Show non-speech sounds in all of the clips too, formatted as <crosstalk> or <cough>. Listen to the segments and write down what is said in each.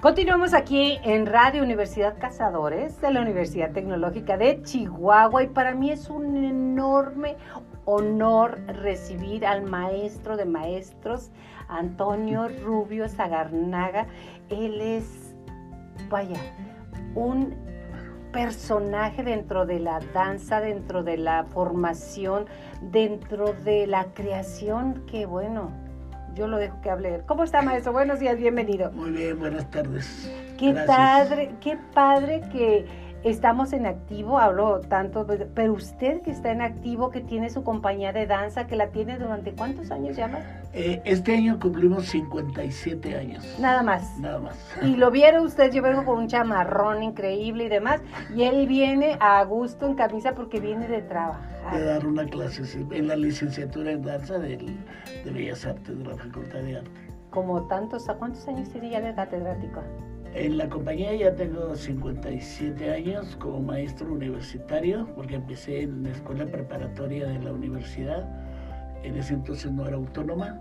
Continuamos aquí en Radio Universidad Cazadores de la Universidad Tecnológica de Chihuahua y para mí es un enorme honor recibir al maestro de maestros, Antonio Rubio Zagarnaga. Él es, vaya, un personaje dentro de la danza, dentro de la formación, dentro de la creación que, bueno, yo lo dejo que hable. ¿Cómo está, maestro? Buenos días, bienvenido. Muy bien, buenas tardes. Qué padre, qué padre que estamos en activo, hablo tanto, pero usted que está en activo, que tiene su compañía de danza, que la tiene durante cuántos años ya eh, este año cumplimos 57 años. Nada más. Nada más. Y lo vieron usted, yo vengo con un chamarrón increíble y demás, y él viene a gusto en camisa porque viene de trabajar. De dar una clase en la licenciatura en danza del, de Bellas Artes de la Facultad de Arte. Como tantos, ¿a cuántos años tiene ya de catedrático? En la compañía ya tengo 57 años como maestro universitario, porque empecé en la escuela preparatoria de la universidad. En ese entonces no era autónoma.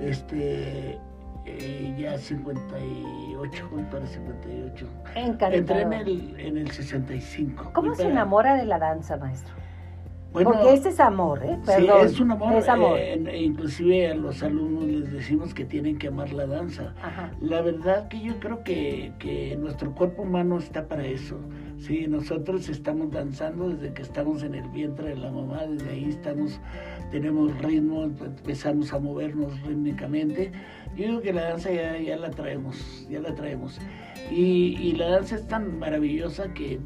Este, eh, ya 58, para 58. Encantado. Entré en el, en el 65. ¿Cómo se enamora de la danza, maestro? Porque ese es amor, ¿eh? Perdón, sí, es un amor. Es amor. Eh, inclusive a los alumnos les decimos que tienen que amar la danza. La verdad que yo creo que, que, nuestro cuerpo humano está para eso. Sí, nosotros estamos danzando desde que estamos en el vientre de la mamá, desde ahí estamos, tenemos ritmo, empezamos a movernos rítmicamente. Yo digo que la danza ya, ya la traemos, ya la traemos. Y, y la danza es tan maravillosa que,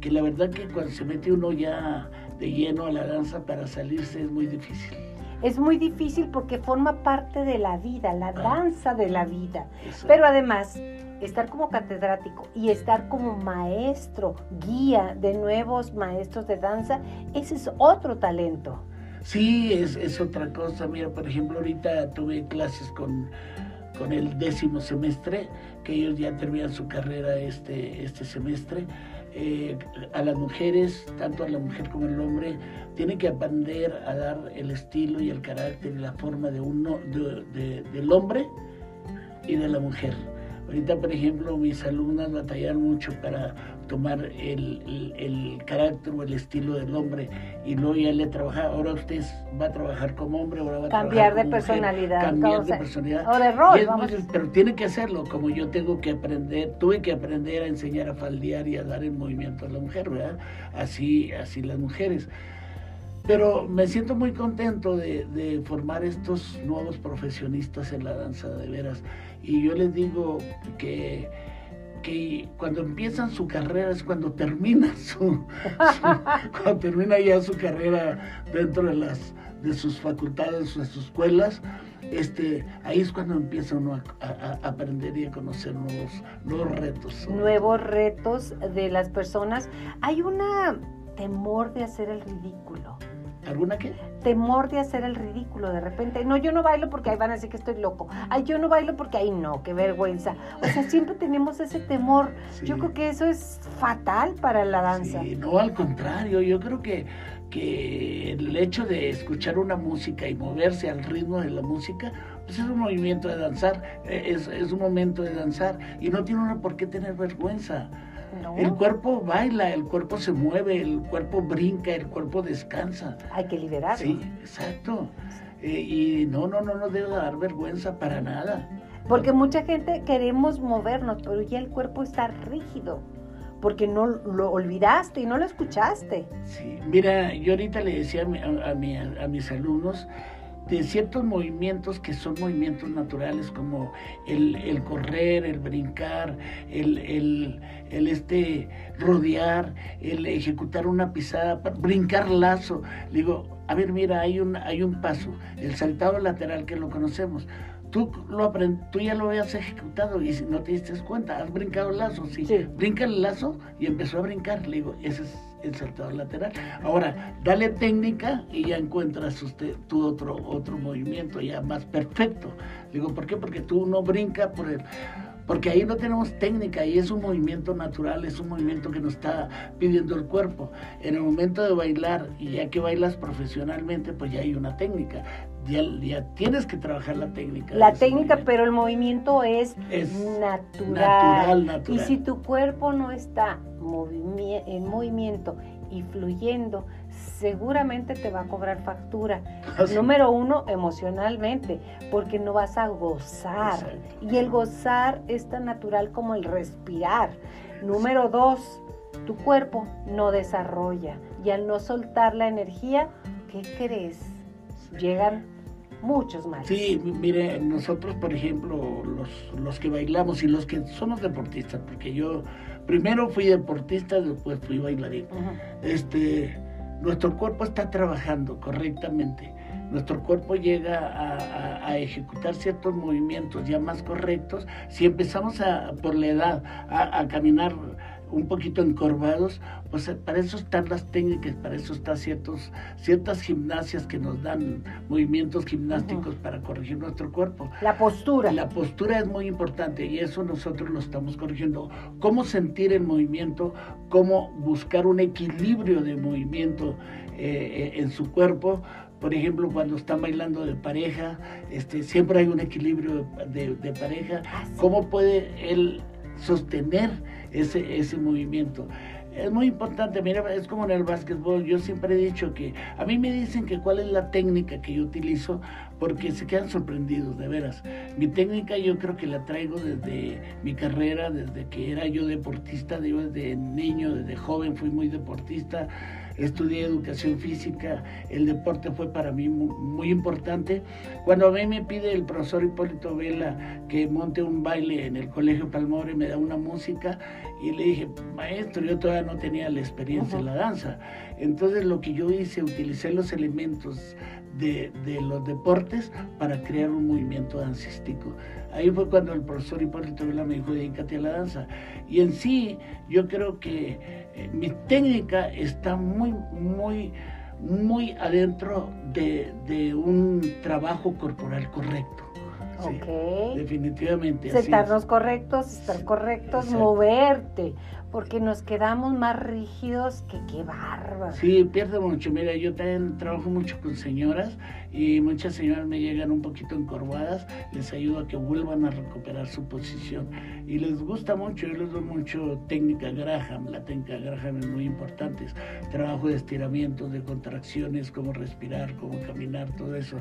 que la verdad que cuando se mete uno ya de lleno a la danza para salirse es muy difícil. Es muy difícil porque forma parte de la vida, la ah. danza de la vida. Pero además, estar como catedrático y estar como maestro, guía de nuevos maestros de danza, ese es otro talento. Sí, es, es otra cosa. Mira, por ejemplo, ahorita tuve clases con, con el décimo semestre, que ellos ya terminan su carrera este, este semestre eh, a las mujeres, tanto a la mujer como al hombre, tienen que aprender a dar el estilo y el carácter y la forma de uno, del hombre y de la mujer. Ahorita, por ejemplo, mis alumnas batallaron mucho para tomar el, carácter o el estilo del hombre y luego ya le trabaja, ahora usted va a trabajar como hombre, ahora va a cambiar de personalidad, cambiar de personalidad. O de rol, pero tiene que hacerlo, como yo tengo que aprender, tuve que aprender a enseñar a faldear y a dar el movimiento a la mujer, ¿verdad? Así, así las mujeres. Pero me siento muy contento de, de, formar estos nuevos profesionistas en la danza de veras. Y yo les digo que que cuando empiezan su carrera es cuando termina <laughs> su, cuando termina ya su carrera dentro de las de sus facultades, de sus escuelas, este, ahí es cuando empieza uno a, aprender y a conocer nuevos, nuevos retos. Nuevos retos de las personas. Hay un temor de hacer el ridículo. ¿Alguna qué? Temor de hacer el ridículo de repente. No, yo no bailo porque ahí van a decir que estoy loco. Ay, yo no bailo porque ahí no, qué vergüenza. O sea, siempre tenemos ese temor. Yo creo que eso es fatal para la danza. Sí, no, al contrario, yo creo que, que el hecho de escuchar una música y moverse al ritmo de la música, pues es un movimiento de danzar, es, es un momento de danzar y no tiene uno por qué tener vergüenza. El cuerpo baila, el cuerpo se mueve, el cuerpo brinca, el cuerpo descansa. Hay que liberarlo. Sí, exacto. Eh, y no, no, no nos debe dar vergüenza para nada. Porque mucha gente queremos movernos, pero ya el cuerpo está rígido. Porque no lo olvidaste y no lo escuchaste. Sí, mira, yo ahorita le decía a, a, a mis alumnos, de ciertos movimientos que son movimientos naturales como el, correr, el brincar, el, el, este rodear, el ejecutar una pisada, brincar lazo. digo, a ver, mira, hay un, hay un paso, el saltado lateral que lo conocemos. Tú, lo tú ya lo habías ejecutado y no te diste cuenta, has brincado el lazo, sí. sí. Brinca el lazo y empezó a brincar. Le digo, ese es el saltador lateral. Ahora, dale técnica y ya encuentras usted tu otro, otro movimiento ya más perfecto. Digo, ¿por qué? Porque tú no brinca por el porque ahí no tenemos técnica y es un movimiento natural, es un movimiento que nos está pidiendo el cuerpo. En el momento de bailar, y ya que bailas profesionalmente, pues ya hay una técnica. Ya, tienes que trabajar la técnica. La técnica, pero el movimiento es, natural. Y si tu cuerpo no está en movimiento y fluyendo, seguramente te va a cobrar factura. Ah, Número uno, emocionalmente, porque no vas a gozar. Y el gozar es tan natural como el respirar. Número dos, tu cuerpo no desarrolla. Y al no soltar la energía, ¿qué crees? Llegan muchos más. Sí, mire, nosotros, por ejemplo, los, los que bailamos y los que somos deportistas, porque yo primero fui deportista, después fui bailarín. Este nuestro cuerpo está trabajando correctamente. Nuestro cuerpo llega a, ejecutar ciertos movimientos ya más correctos. Si empezamos a, por la edad a, caminar un poquito encorvados, pues para eso están las técnicas, para eso están ciertos, ciertas gimnasias que nos dan movimientos gimnásticos para corregir nuestro cuerpo. La postura. La postura es muy importante y eso nosotros lo estamos corrigiendo. Cómo sentir el movimiento, cómo buscar un equilibrio de movimiento eh, en su cuerpo. Por ejemplo, cuando están bailando de pareja, este, siempre hay un equilibrio de, de pareja. Ah, ¿Cómo puede él sostener ese, ese movimiento. Es muy importante, mira, es como en el básquetbol, yo siempre he dicho que a mí me dicen que cuál es la técnica que yo utilizo porque se quedan sorprendidos, de veras. Mi técnica yo creo que la traigo desde mi carrera, desde que era yo deportista, desde niño, desde joven fui muy deportista estudié educación física, el deporte fue para mí muy, importante. Cuando a mí me pide el profesor Hipólito Vela que monte un baile en el Colegio Palmore, me da una música y le dije, maestro, yo todavía no tenía la experiencia en la danza. Entonces lo que yo hice, utilicé los elementos de, de, los deportes para crear un movimiento dancístico. Ahí fue cuando el profesor Hipólito Vela me dijo, dedícate a la danza. Y en sí, yo creo que eh, mi técnica está muy, muy, muy adentro de, de un trabajo corporal correcto. ok. Definitivamente. Sentarnos correctos, estar correctos, moverte porque nos quedamos más rígidos que qué bárbaro. Sí, pierde mucho. Mira, yo también trabajo mucho con señoras y muchas señoras me llegan un poquito encorvadas, les ayudo a que vuelvan a recuperar su posición y les gusta mucho, yo les doy mucho técnica Graham, la técnica Graham es muy importante, trabajo de estiramientos, de contracciones, cómo respirar, cómo caminar, todo eso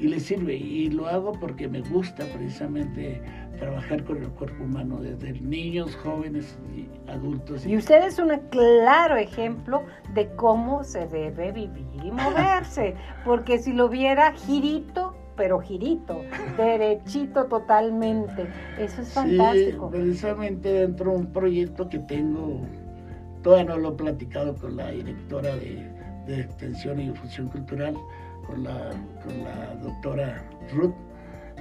y les sirve y lo hago porque me gusta precisamente trabajar con el cuerpo humano desde niños, jóvenes y adultos. Y usted es un claro ejemplo de cómo se debe vivir y moverse, porque si lo viera girito, pero girito, derechito totalmente. Eso es fantástico. Sí, precisamente dentro de un proyecto que tengo, todavía no lo he platicado con la directora de, de Extensión y Difusión Cultural, con la, con la doctora Ruth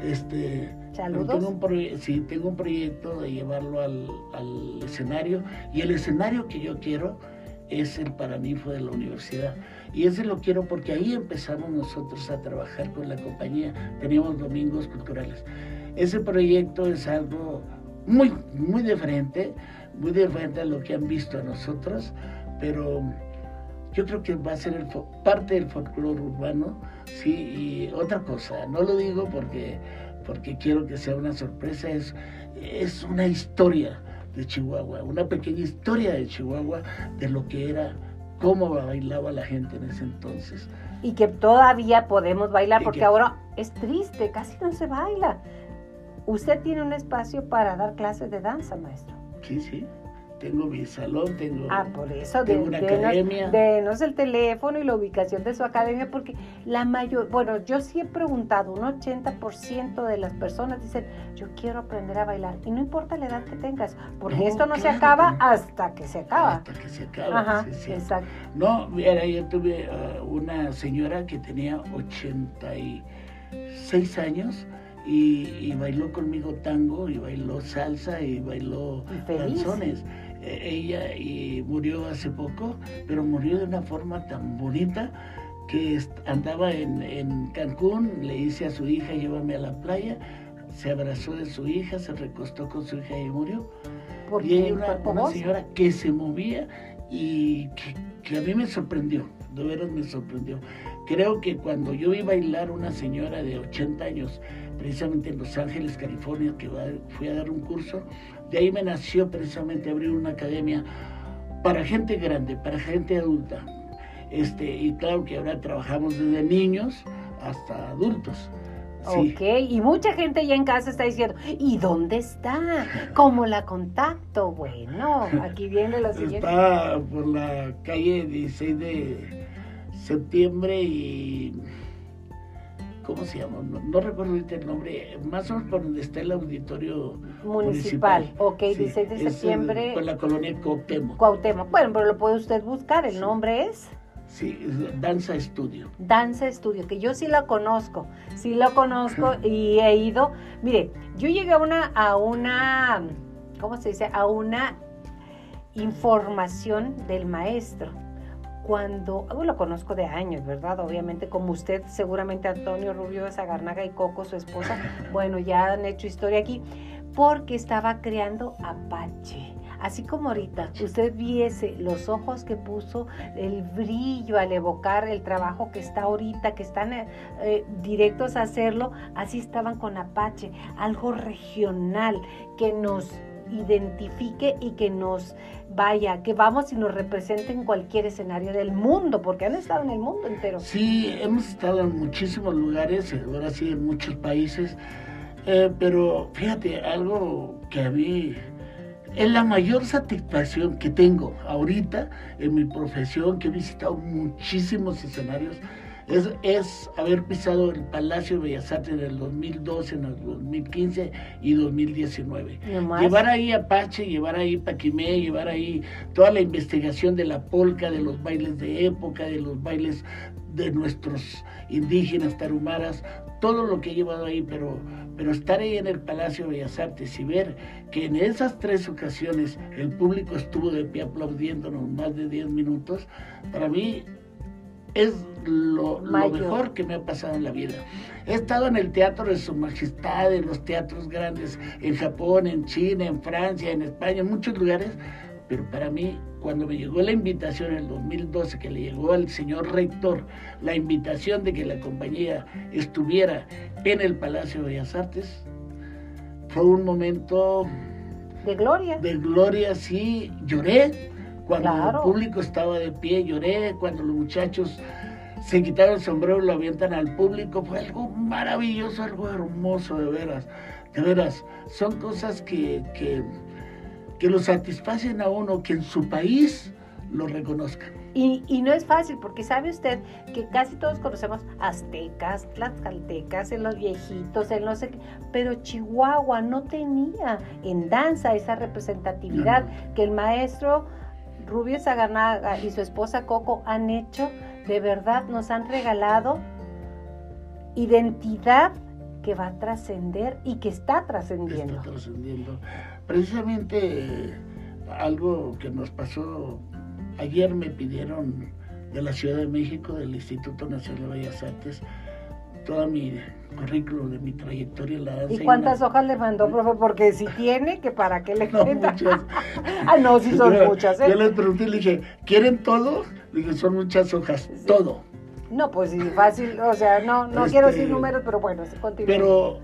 este, Tengo un sí, tengo un proyecto de llevarlo al, escenario y el escenario que yo quiero es el Paraninfo de la universidad. Y ese lo quiero porque ahí empezamos nosotros a trabajar con la compañía. Teníamos domingos culturales. Ese proyecto es algo muy, muy diferente, muy diferente a lo que han visto a nosotros, pero yo creo que va a ser parte del folclore urbano, sí, y otra cosa, no lo digo porque, porque quiero que sea una sorpresa, es, es una historia de Chihuahua, una pequeña historia de Chihuahua de lo que era, cómo bailaba la gente en ese entonces. Y que todavía podemos bailar, porque ahora es triste, casi no se baila. Usted tiene un espacio para dar clases de danza, maestro. Sí, sí tengo mi salón, tengo, ah, por eso, tengo una academia. Denos el teléfono y la ubicación de su academia, porque la mayor, bueno, yo sí he preguntado, un 80% de las personas dicen, yo quiero aprender a bailar, y no importa la edad que tengas, porque esto no se acaba hasta que se acaba. Hasta que se acaba, Ajá, exacto. No, mira, yo tuve uh, una señora que tenía 86 años, y, bailó conmigo tango y bailó salsa y bailó canciones. Ella y murió hace poco, pero murió de una forma tan bonita que andaba en, Cancún, le dice a su hija, llévame a la playa, se abrazó de su hija, se recostó con su hija y murió. Porque y hay el una, una señora que se movía y que, que a mí me sorprendió, de veras me sorprendió. Creo que cuando yo vi bailar una señora de 80 años, precisamente en Los Ángeles, California, que fui a dar un curso, de ahí me nació precisamente abrir una academia para gente grande, para gente adulta. Este, y claro que ahora trabajamos desde niños hasta adultos. Sí. Ok, y mucha gente ya en casa está diciendo, ¿y dónde está? ¿Cómo la contacto? Bueno, aquí viene lo siguiente. Está por la calle 16 de septiembre y... ¿Cómo se llama? No, no recuerdo ahorita el nombre. Más o menos por donde está el auditorio Municipal, ok, Sí, 16 de es, septiembre, Con la colonia Cuauhtémoc. Cuauhtémoc. Bueno, pero lo puede usted buscar, el nombre es Sí, Danza Estudio. Danza Estudio, que yo sí lo conozco, sí lo conozco y he ido. Mire, yo llegué a una, a una, ¿cómo se dice? A una información del maestro. Cuando, oh, lo conozco de años, ¿verdad? Obviamente, como usted, seguramente Antonio Rubio de Zagarnaga y Coco, su esposa, <laughs> bueno, ya han hecho historia aquí, porque estaba creando Apache. Así como ahorita usted viese los ojos que puso, el brillo al evocar el trabajo que está ahorita, que están eh, eh, directos a hacerlo, así estaban con Apache, algo regional que nos identifique y que nos vaya, que vamos y nos represente en cualquier escenario del mundo, porque han estado en el mundo entero. Sí, hemos estado en muchísimos lugares, ahora sí en muchos países, eh, pero fíjate, algo que a mí es la mayor satisfacción que tengo ahorita en mi profesión, que he visitado muchísimos escenarios, es, es haber pisado el Palacio de Bellas Artes en el 2012, en el 2015 y 2019. Nomás. Llevar ahí Apache, llevar ahí Paquimé, llevar ahí toda la investigación de la polca, de los bailes de época, de los bailes de nuestros indígenas tarumaras, todo lo que he llevado ahí, pero, pero estar ahí en el Palacio de Bellas Artes y ver que en esas tres ocasiones el público estuvo de pie aplaudiéndonos más de 10 minutos, para mí es lo, mejor que me ha pasado en la vida. He estado en el Teatro de Su Majestad, en los teatros grandes, en Japón, en China, en Francia, en España, en muchos lugares, pero para mí, cuando me llegó la invitación en el 2012, que le llegó al señor rector la invitación de que la compañía estuviera en el Palacio de Bellas Artes, fue un momento De gloria. de gloria, sí, lloré cuando Claro. el público estaba de pie, lloré cuando los muchachos se quitaron el sombrero y lo avientan al público, fue algo maravilloso, algo hermoso, de veras, de veras, son cosas que, que, que lo satisfacen a uno, que en su país lo reconozcan. Y, y no es fácil, porque sabe usted que casi todos conocemos aztecas, tlaxcaltecas, en los viejitos, en no sé qué, pero Chihuahua no tenía en danza esa representatividad que el maestro Rubio Saganaga y su esposa Coco han hecho, de verdad nos han regalado identidad que va a trascender y que está trascendiendo. está trascendiendo. Precisamente eh, algo que nos pasó ayer me pidieron de la Ciudad de México, del Instituto Nacional de Bellas Artes, toda mi currículum de mi trayectoria en la danza. ¿Y cuántas hojas le mandó, profe? Porque si tiene, que para qué le <laughs> No, cuenta. muchas. <laughs> ah, no, sí son Yo- muchas, ¿eh? Yo les pregunté y le dije, ¿quieren todo? Le dije, son muchas hojas, Sí. todo. No, pues sí, fácil, o sea, no, no Este, quiero decir números, pero bueno, continúa. Pero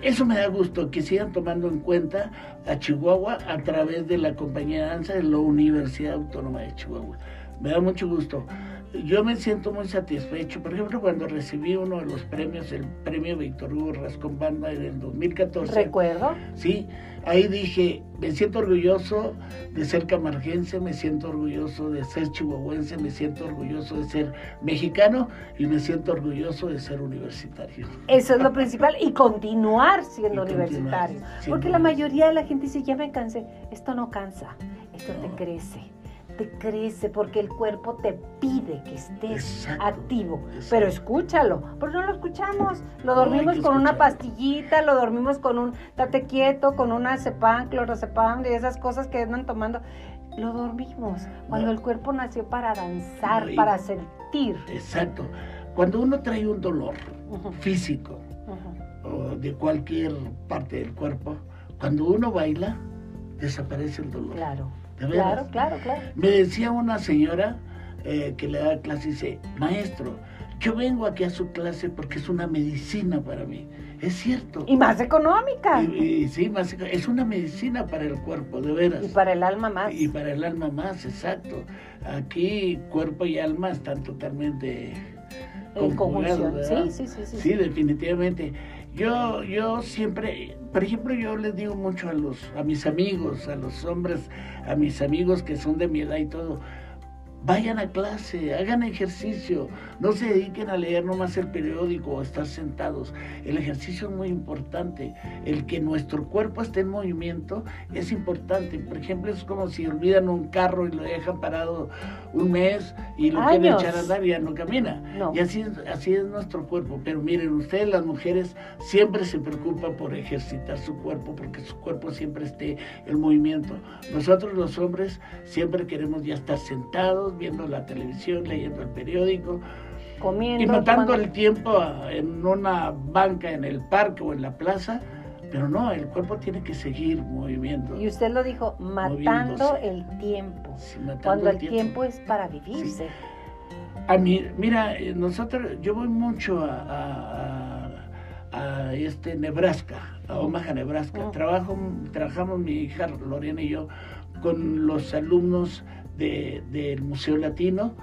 eso me da gusto, que sigan tomando en cuenta a Chihuahua a través de la compañía de danza de la Universidad Autónoma de Chihuahua. Me da mucho gusto. Yo me siento muy satisfecho. Por ejemplo, cuando recibí uno de los premios, el premio Víctor Hugo Rascón Banda en el 2014. Recuerdo, Sí, ahí dije, me siento orgulloso de ser camarguense, me siento orgulloso de ser chihuahuense, me siento orgulloso de ser mexicano y me siento orgulloso de ser universitario. eso es lo principal, y continuar siendo Y continuar universitario. siendo Porque la mayoría de la gente dice, ya me cansé, esto no cansa, esto te crece. Te crece porque el cuerpo te pide que estés Exacto, activo. exacto. Pero escúchalo, porque no lo escuchamos. Lo dormimos con una pastillita, lo dormimos con un tate quieto, con una cepam, clorocepam, de esas cosas que andan tomando. Lo dormimos cuando No. el cuerpo nació para danzar, No, y- para sentir. Exacto. Cuando uno trae un dolor físico o de cualquier parte del cuerpo, cuando uno baila, desaparece el dolor. Claro. Claro, claro, claro. Me decía una señora eh, que le da clase, dice, maestro, yo vengo aquí a su clase porque es una medicina para mí. Es cierto. Y más económica. Y- y sí, más, es una medicina para el cuerpo, de veras. Y para el alma más. Y para el alma más, exacto. Aquí cuerpo y alma están totalmente en conjunción. Sí, sí, sí, sí. Sí, definitivamente. Yo, yo siempre, por ejemplo, yo les digo mucho a los, a mis amigos, a los hombres, a mis amigos que son de mi edad y todo, vayan a clase, hagan ejercicio, no se dediquen a leer nomás el periódico o estar sentados. El ejercicio es muy importante. El que nuestro cuerpo esté en movimiento es importante. Por ejemplo, es como si olvidan un carro y lo dejan parado un mes y lo quieren echar a andar y ya no camina. No. Y así es, así es nuestro cuerpo. Pero miren, ustedes las mujeres siempre se preocupan por ejercitar su cuerpo, porque su cuerpo siempre esté en movimiento. Nosotros los hombres siempre queremos ya estar sentados, viendo la televisión, leyendo el periódico Comiendo. y matando tomando- el tiempo en una banca, en el parque o en la plaza. Pero no, el cuerpo tiene que seguir movimiento. Y usted lo dijo, matando el tiempo. Sí, matando Cuando el tiempo. es para vivirse. A mí, mira, eh, nosotros, yo voy mucho a, a- este Nebraska, a Omaha, Nebraska. Trabajo, trabajamos mi hija Lorena y yo con los alumnos de- del Museo Latino.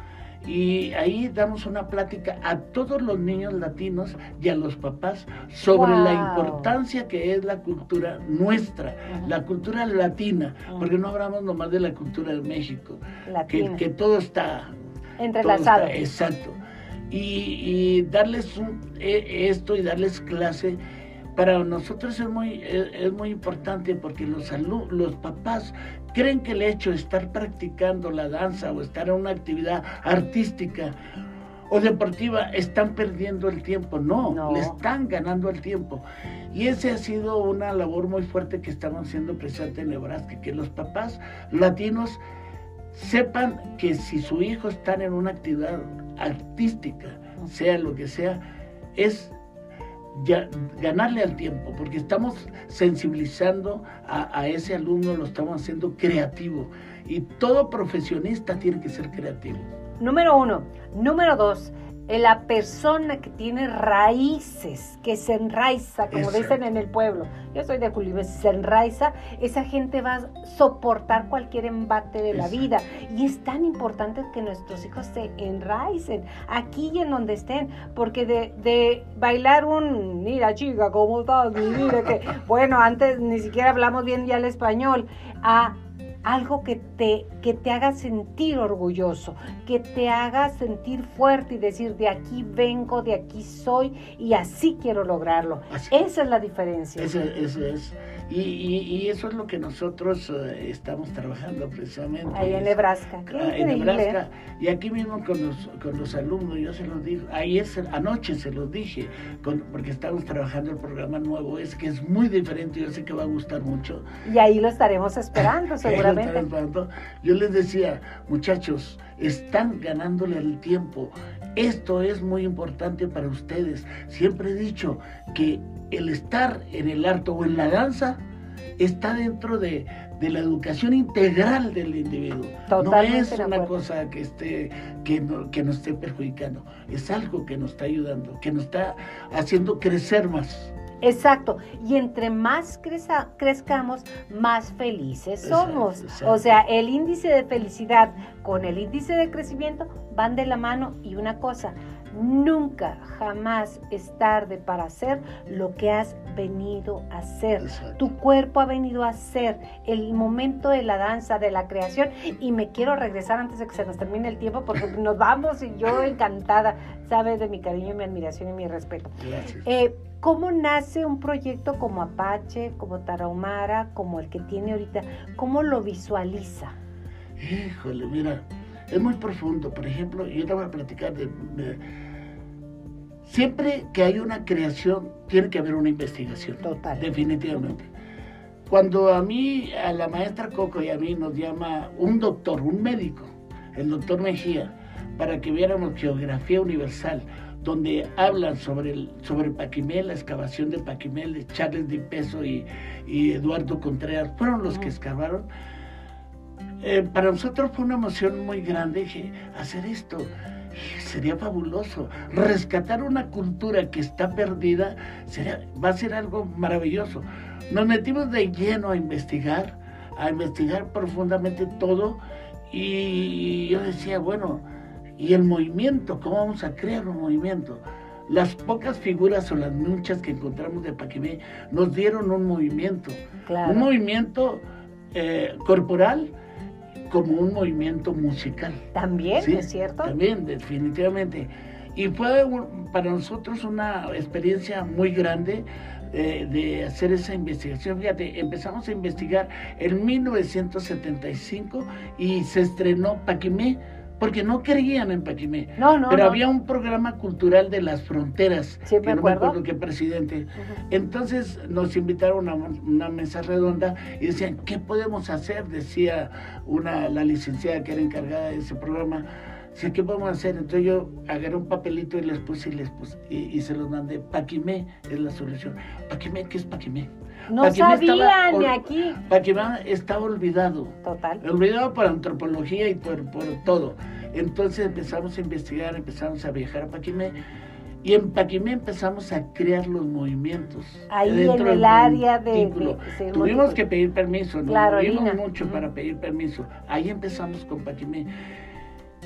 Y ahí damos una plática a todos los niños latinos y a los papás sobre la importancia que es la cultura nuestra, la cultura latina, porque no hablamos nomás de la cultura de México, que, todo está Entrelazado. todo está- exacto. Y, y darles un- e- esto y darles clase para nosotros es muy, es, es muy importante porque los, los papás creen que el hecho de estar practicando la danza o estar en una actividad artística o deportiva están perdiendo el tiempo. No, No. le están ganando el tiempo. Y esa ha sido una labor muy fuerte que estamos haciendo precisamente en Nebraska, que los papás latinos sepan que si su hijo está en una actividad artística, sea lo que sea, es ganarle al tiempo, porque estamos sensibilizando a, a ese alumno, lo estamos haciendo creativo. Y todo profesionista tiene que ser creativo. Número uno. Número dos. Eh, La persona que tiene raíces, que se enraiza, como dicen en el pueblo. Yo soy de Julio, se enraiza, esa gente va a soportar cualquier embate de la vida. Y es tan importante que nuestros hijos se enraicen aquí y en donde estén, porque de, de bailar un, mira chica, ¿cómo estás? Mira que, <laughs> bueno, antes ni siquiera hablamos bien ya el español, a algo que te, que te haga sentir orgulloso, que te haga sentir fuerte y decir, de aquí vengo, de aquí soy y así quiero lograrlo. Así. Esa es la diferencia. Ese, ese es. Y, y- y eso es lo que nosotros eh, estamos trabajando precisamente. Ahí en Nebraska. Ah, en. Nebraska. Y aquí mismo con los, con los alumnos, yo se los digo, ayer, anoche se los dije, con- porque estamos trabajando el programa nuevo, es que es muy diferente, yo sé que va a gustar mucho. Y ahí lo estaremos esperando, <laughs> seguramente. esperando. Yo les decía, muchachos, están ganándole el tiempo. Esto es muy importante para ustedes. Siempre he dicho que el estar en el arte o en la danza está dentro de, de la educación integral del individuo. Totalmente no es una cosa que esté que, no- que nos esté perjudicando, es algo que nos está ayudando, que nos está haciendo crecer más. Exacto. Y entre más creza- crezcamos, más felices Exacto, somos. exacto. O sea, el índice de felicidad con el índice de crecimiento van de la mano. Y una cosa, nunca, jamás es tarde para hacer lo que has venido a hacer. Exacto. Tu cuerpo ha venido a hacer el momento de la danza, de la creación. Y me quiero regresar antes de que se nos termine el tiempo porque nos vamos y yo encantada, sabes de mi cariño, mi admiración y mi respeto. Gracias. Eh, ¿Cómo nace un proyecto como Apache, como Tarahumara, como el que tiene ahorita? ¿Cómo lo visualiza? Híjole, mira, es muy profundo. Por ejemplo, yo te voy a platicar de, de- Siempre que hay una creación, tiene que haber una investigación. Total. Definitivamente. Cuando a mí, a la maestra Coco y a mí nos llama un doctor, un médico, el doctor Mejía, para que viéramos geografía universal, donde hablan sobre, el, sobre Paquimé, la excavación de Paquimé, de Charles Di Peso y, Eduardo Contreras, fueron los que excavaron. Eh, para nosotros fue una emoción muy grande dije, hacer esto sería fabuloso. Rescatar una cultura que está perdida sería, va a ser algo maravilloso. Nos metimos de lleno a investigar, a investigar profundamente todo y yo decía, bueno, ¿y el movimiento? ¿Cómo vamos a crear un movimiento? Las pocas figuras o las muchas que encontramos de Paquimé nos dieron un movimiento, un movimiento eh, corporal como un movimiento musical. También, ¿es cierto? También, definitivamente. Y fue para nosotros una experiencia muy grande eh, de hacer esa investigación. Fíjate, empezamos a investigar en 1975 y se estrenó Paquimé porque no creían en Paquimé. No, no. Pero había un programa cultural de las fronteras. Sí, me que acuerdo. No me acuerdo qué presidente. Entonces nos invitaron a una mesa redonda y decían, ¿qué podemos hacer? Decía una, la licenciada que era encargada de ese programa. Decía, ¿qué podemos hacer? Entonces yo agarré un papelito y les puse y les puse y, se los mandé. Paquimé es la solución. Paquimé, ¿qué es Paquimé? No sabía ni aquí. Paquimé estaba olvidado. Total. Olvidado por antropología y por, por todo. Entonces empezamos a investigar, empezamos a viajar a Paquimé. Y en Paquimé empezamos a crear los movimientos. Ahí en el área de, Tuvimos que pedir permiso, nos movimos mucho para pedir permiso. Ahí empezamos con Paquimé.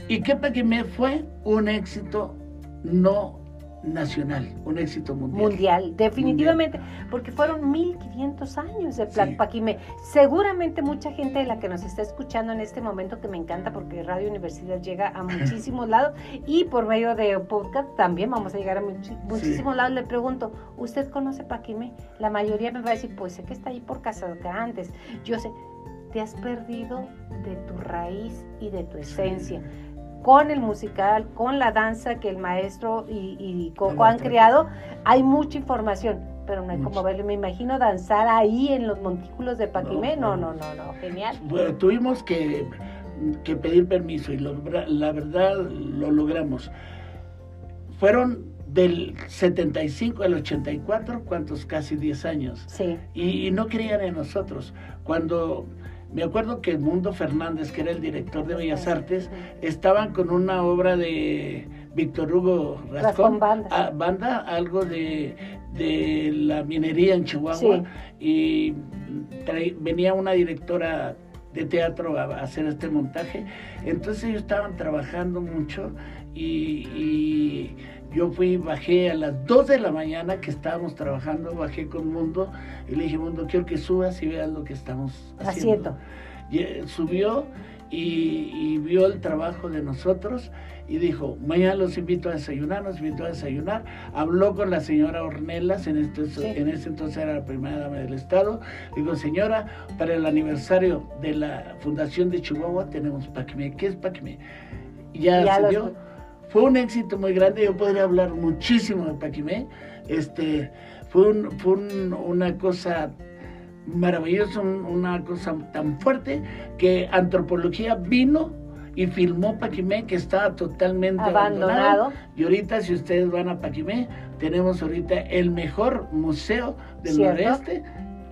¿Y qué Paquimé fue? Un éxito no nacional, un éxito mundial. Mundial, definitivamente, porque fueron 1500 años de Paquimé. Seguramente mucha gente de la que nos está escuchando en este momento, que me encanta porque Radio Universidad llega a <laughs> muchísimos lados y por medio de podcast también vamos a llegar a muchísimos lados, le pregunto, ¿usted conoce Paquimé? La mayoría me va a decir, pues sé que está ahí por antes Yo sé, te has perdido de tu raíz y de tu esencia con el musical, con la danza que el maestro y, Coco han creado, hay mucha información, pero no hay como verlo. Me imagino danzar ahí en los montículos de Paquimé. No, no, no, no, genial. Bueno, tuvimos que, pedir permiso y la verdad lo logramos. Fueron del 75 al 84, ¿cuántos? Casi 10 años. Sí. Y, y no creían en nosotros. Cuando me acuerdo que Mundo Fernández, que era el director de Bellas Artes, estaban con una obra de Víctor Hugo Rascón, banda. Ah, banda. algo de, la minería en Chihuahua, y venía una directora de teatro a, hacer este montaje. Entonces ellos estaban trabajando mucho y yo fui, bajé a las 2 de la mañana que estábamos trabajando, bajé con Mundo y le dije, Mundo, quiero que subas y veas lo que estamos haciendo. Y, eh, subió y, vio el trabajo de nosotros y dijo, mañana los invito a desayunar, nos invitó a desayunar. Habló con la señora Ornelas, en, este, en ese entonces era la primera dama del Estado. Dijo, señora, para el aniversario de la Fundación de Chihuahua tenemos Paquimé. ¿Qué es? Y ya, ya se dio fue un éxito muy grande, yo podría hablar muchísimo de Paquimé, este, fue, una cosa maravillosa, una cosa tan fuerte que antropología vino y filmó Paquimé que estaba totalmente abandonado. Y ahorita si ustedes van a Paquimé, tenemos ahorita el mejor museo del noreste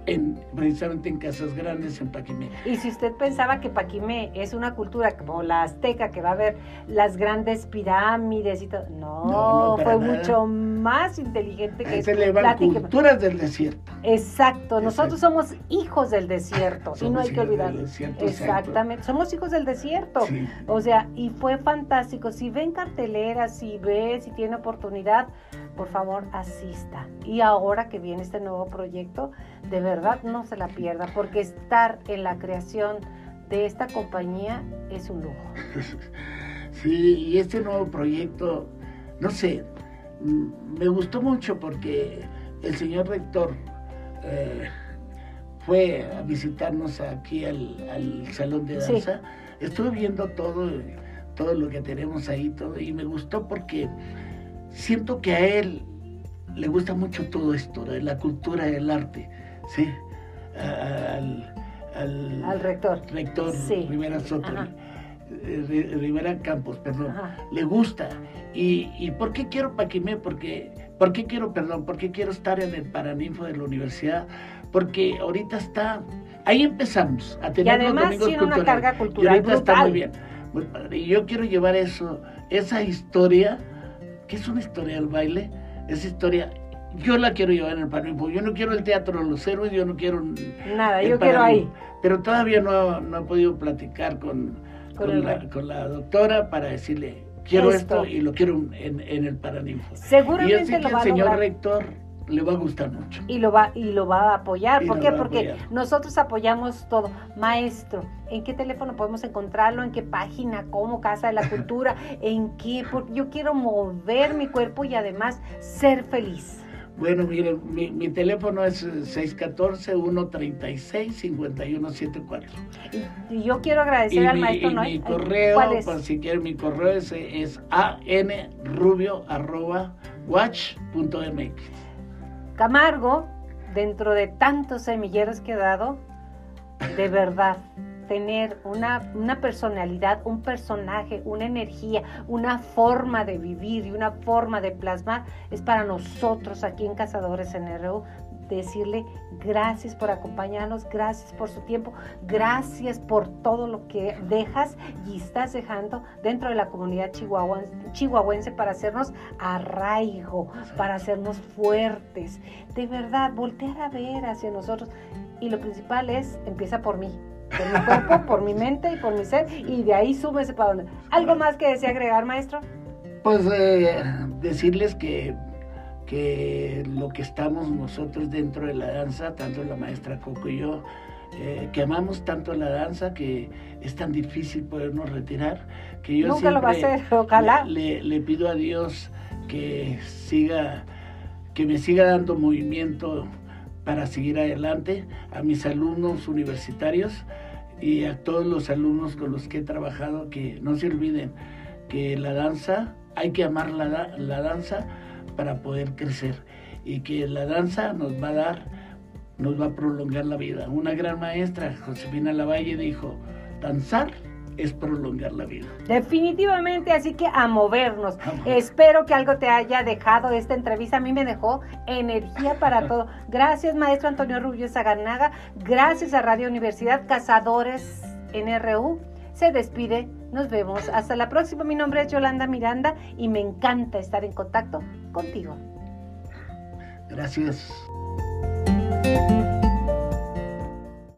en, precisamente en Casas Grandes, en Paquimé. Y si usted pensaba que Paquimé es una cultura como la azteca, que va a haber las grandes pirámides y todo, no, fue mucho más inteligente que Se le culturas del desierto. Exacto, nosotros somos hijos del desierto y no hay que olvidarlo. Exactamente, somos hijos del desierto. O sea, y fue fantástico. Si ven carteleras, si ve, si tiene oportunidad, por favor asista. Y ahora que viene este nuevo proyecto, de verdad no se la pierda, porque estar en la creación de esta compañía es un lujo. <laughs> Sí, y este nuevo proyecto, no sé, mm, me gustó mucho porque el señor rector eh, fue a visitarnos aquí al, salón de danza. Estuve viendo todo, todo lo que tenemos ahí, todo, y me gustó porque siento que a él le gusta mucho todo esto, la cultura el arte, ¿sí? Al, al, rector. Rector Rivera Soto. eh, Rivera Campos, perdón, le gusta. ¿Y, ¿Y por qué quiero Paquimé? Porque, ¿Por qué quiero, perdón, por qué quiero estar en el Paraninfo de la universidad? Porque ahorita está, ahí empezamos a tener y además tiene una carga cultural y ahorita está muy bien, muy padre. Y yo quiero llevar eso, esa historia, que es una historia del baile, esa historia yo la quiero llevar en el Paraninfo. Yo no quiero el teatro de los héroes, yo no quiero nada, yo quiero ahí. Pero todavía no, no he podido platicar con, con, la, doctora para decirle, quiero esto, y lo quiero en, en el Paraninfo. Seguramente y así que el señor rector le va a gustar mucho. Y lo va, y lo va a apoyar. ¿Por qué? Porque nosotros apoyamos todo. Maestro, ¿en qué teléfono podemos encontrarlo? ¿En qué página? ¿Cómo? Casa de la Cultura. <laughs> ¿En qué? Porque yo quiero mover mi cuerpo y además ser feliz. Bueno, mire, mi, teléfono es 614-136-5174. Y, y yo quiero agradecer al maestro y Mi correo, ¿Cuál es? si quieren, mi correo es, es anrubio.watch.mx. Camargo, dentro de tantos semilleros que he dado, de verdad, tener una, una, personalidad, un personaje, una energía, una forma de vivir y una forma de plasmar, es para nosotros aquí en Cazadores NRU decirle gracias por acompañarnos, gracias por su tiempo, gracias por todo lo que dejas y estás dejando dentro de la comunidad chihuahuense para hacernos arraigo, para hacernos fuertes. De verdad, voltear a ver hacia nosotros. Y lo principal es, empieza por mí, por mi cuerpo, por mi mente y por mi ser, y de ahí súbese para donde. ¿Algo más que desea agregar, maestro? Pues eh, decirles que, que lo que estamos nosotros dentro de la danza, tanto la maestra Coco y yo, eh, que amamos tanto la danza que es tan difícil podernos retirar, que yo Nunca lo va a hacer, ojalá. Le, le pido a Dios que siga, que me siga dando movimiento para seguir adelante, a mis alumnos universitarios y a todos los alumnos con los que he trabajado, que no se olviden que la danza, hay que amar la, la danza para poder crecer y que la danza nos va a dar, nos va a prolongar la vida. Una gran maestra, Josefina Lavalle, dijo, danzar es prolongar la vida. Definitivamente, así que a movernos. Espero que algo te haya dejado esta entrevista. A mí me dejó energía para <laughs> todo. Gracias, maestro Antonio Rubio Zagarnaga. Gracias a Radio Universidad Cazadores NRU. Se despide. Nos vemos. Hasta la próxima. Mi nombre es Yolanda Miranda y me encanta estar en contacto contigo. Gracias.